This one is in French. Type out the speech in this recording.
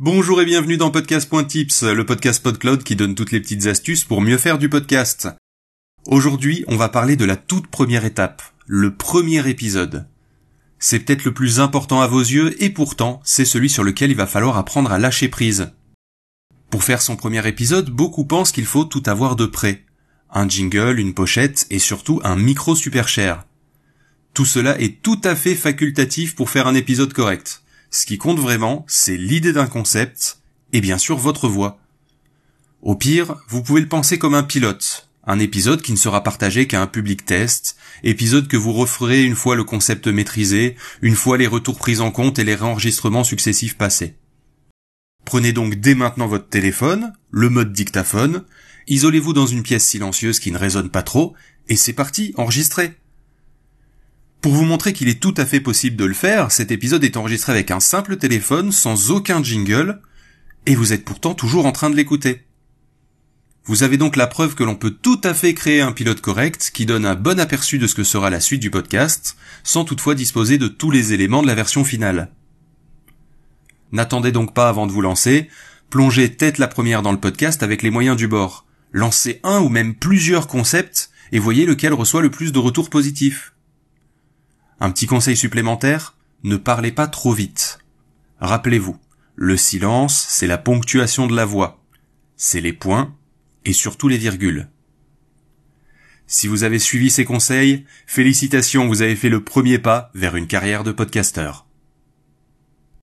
Bonjour et bienvenue dans Podcast.tips, le podcast PodCloud qui donne toutes les petites astuces pour mieux faire du podcast. Aujourd'hui, on va parler de la toute première étape, le premier épisode. C'est peut-être le plus important à vos yeux et pourtant, c'est celui sur lequel il va falloir apprendre à lâcher prise. Pour faire son premier épisode, beaucoup pensent qu'il faut tout avoir de près. Un jingle, une pochette et surtout un micro super cher. Tout cela est tout à fait facultatif pour faire un épisode correct. Ce qui compte vraiment, c'est l'idée d'un concept, et bien sûr votre voix. Au pire, vous pouvez le penser comme un pilote, un épisode qui ne sera partagé qu'à un public test, épisode que vous referez une fois le concept maîtrisé, une fois les retours pris en compte et les réenregistrements successifs passés. Prenez donc dès maintenant votre téléphone, le mode dictaphone, isolez-vous dans une pièce silencieuse qui ne résonne pas trop, et c'est parti, enregistrez. Pour vous montrer qu'il est tout à fait possible de le faire, cet épisode est enregistré avec un simple téléphone, sans aucun jingle, et vous êtes pourtant toujours en train de l'écouter. Vous avez donc la preuve que l'on peut tout à fait créer un pilote correct qui donne un bon aperçu de ce que sera la suite du podcast, sans toutefois disposer de tous les éléments de la version finale. N'attendez donc pas avant de vous lancer, plongez tête la première dans le podcast avec les moyens du bord. Lancez un ou même plusieurs concepts et voyez lequel reçoit le plus de retours positifs. Un petit conseil supplémentaire, ne parlez pas trop vite. Rappelez-vous, le silence, c'est la ponctuation de la voix. C'est les points et surtout les virgules. Si vous avez suivi ces conseils, félicitations, vous avez fait le premier pas vers une carrière de podcasteur.